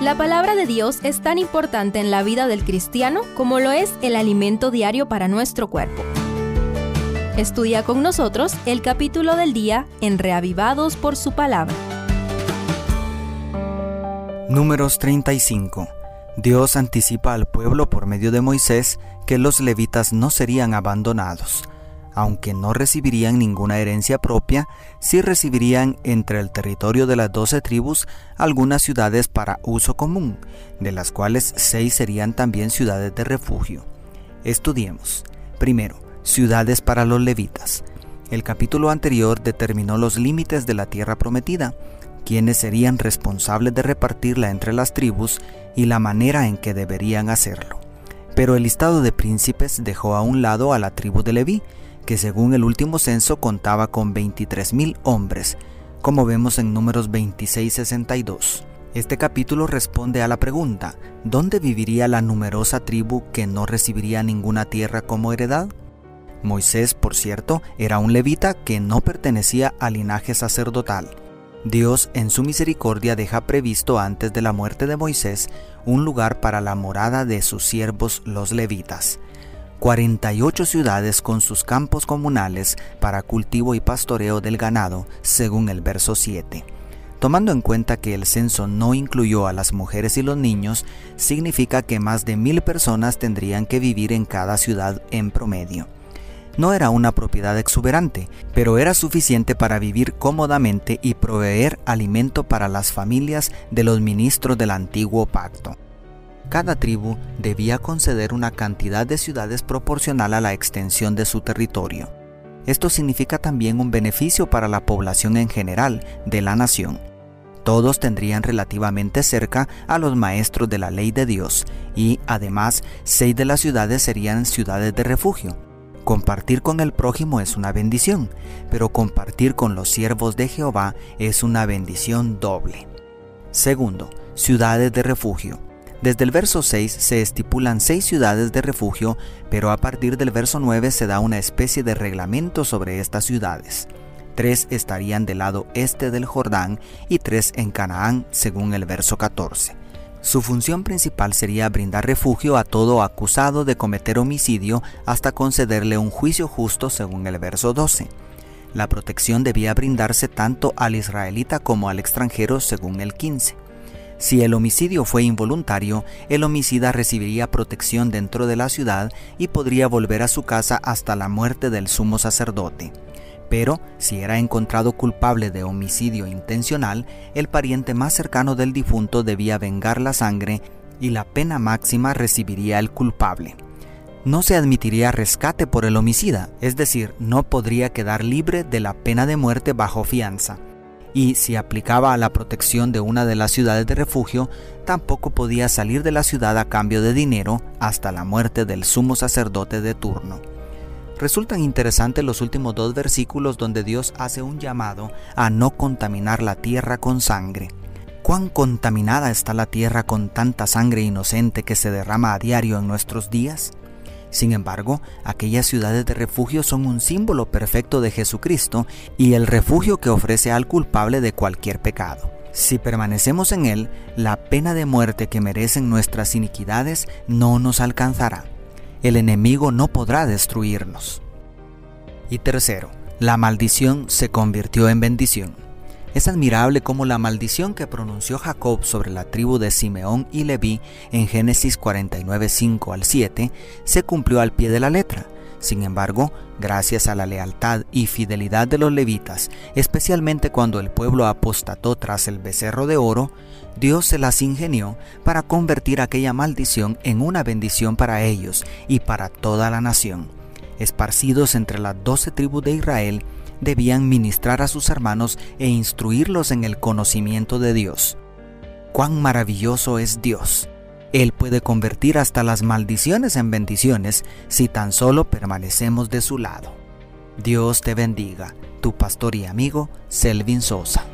La palabra de Dios es tan importante en la vida del cristiano como lo es el alimento diario para nuestro cuerpo. Estudia con nosotros el capítulo del día en Reavivados por su palabra. Números 35. Dios anticipa al pueblo por medio de Moisés que los levitas no serían abandonados aunque no recibirían ninguna herencia propia, sí recibirían entre el territorio de las doce tribus algunas ciudades para uso común, de las cuales seis serían también ciudades de refugio. Estudiemos. Primero, ciudades para los levitas. El capítulo anterior determinó los límites de la tierra prometida, quienes serían responsables de repartirla entre las tribus y la manera en que deberían hacerlo. Pero el listado de príncipes dejó a un lado a la tribu de Leví, que según el último censo contaba con 23.000 hombres, como vemos en números 26-62. Este capítulo responde a la pregunta, ¿dónde viviría la numerosa tribu que no recibiría ninguna tierra como heredad? Moisés, por cierto, era un levita que no pertenecía al linaje sacerdotal. Dios en su misericordia deja previsto antes de la muerte de Moisés un lugar para la morada de sus siervos los levitas. 48 ciudades con sus campos comunales para cultivo y pastoreo del ganado, según el verso 7. Tomando en cuenta que el censo no incluyó a las mujeres y los niños, significa que más de mil personas tendrían que vivir en cada ciudad en promedio. No era una propiedad exuberante, pero era suficiente para vivir cómodamente y proveer alimento para las familias de los ministros del antiguo pacto. Cada tribu debía conceder una cantidad de ciudades proporcional a la extensión de su territorio. Esto significa también un beneficio para la población en general de la nación. Todos tendrían relativamente cerca a los maestros de la ley de Dios y, además, seis de las ciudades serían ciudades de refugio. Compartir con el prójimo es una bendición, pero compartir con los siervos de Jehová es una bendición doble. Segundo, ciudades de refugio. Desde el verso 6 se estipulan seis ciudades de refugio, pero a partir del verso 9 se da una especie de reglamento sobre estas ciudades. Tres estarían del lado este del Jordán y tres en Canaán, según el verso 14. Su función principal sería brindar refugio a todo acusado de cometer homicidio hasta concederle un juicio justo, según el verso 12. La protección debía brindarse tanto al israelita como al extranjero, según el 15. Si el homicidio fue involuntario, el homicida recibiría protección dentro de la ciudad y podría volver a su casa hasta la muerte del sumo sacerdote. Pero si era encontrado culpable de homicidio intencional, el pariente más cercano del difunto debía vengar la sangre y la pena máxima recibiría el culpable. No se admitiría rescate por el homicida, es decir, no podría quedar libre de la pena de muerte bajo fianza y si aplicaba a la protección de una de las ciudades de refugio, tampoco podía salir de la ciudad a cambio de dinero hasta la muerte del sumo sacerdote de turno. Resultan interesantes los últimos dos versículos donde Dios hace un llamado a no contaminar la tierra con sangre. ¿Cuán contaminada está la tierra con tanta sangre inocente que se derrama a diario en nuestros días? Sin embargo, aquellas ciudades de refugio son un símbolo perfecto de Jesucristo y el refugio que ofrece al culpable de cualquier pecado. Si permanecemos en Él, la pena de muerte que merecen nuestras iniquidades no nos alcanzará. El enemigo no podrá destruirnos. Y tercero, la maldición se convirtió en bendición. Es admirable cómo la maldición que pronunció Jacob sobre la tribu de Simeón y Leví en Génesis 49, 5 al 7 se cumplió al pie de la letra. Sin embargo, gracias a la lealtad y fidelidad de los levitas, especialmente cuando el pueblo apostató tras el becerro de oro, Dios se las ingenió para convertir aquella maldición en una bendición para ellos y para toda la nación. Esparcidos entre las doce tribus de Israel, debían ministrar a sus hermanos e instruirlos en el conocimiento de Dios. Cuán maravilloso es Dios. Él puede convertir hasta las maldiciones en bendiciones si tan solo permanecemos de su lado. Dios te bendiga, tu pastor y amigo Selvin Sosa.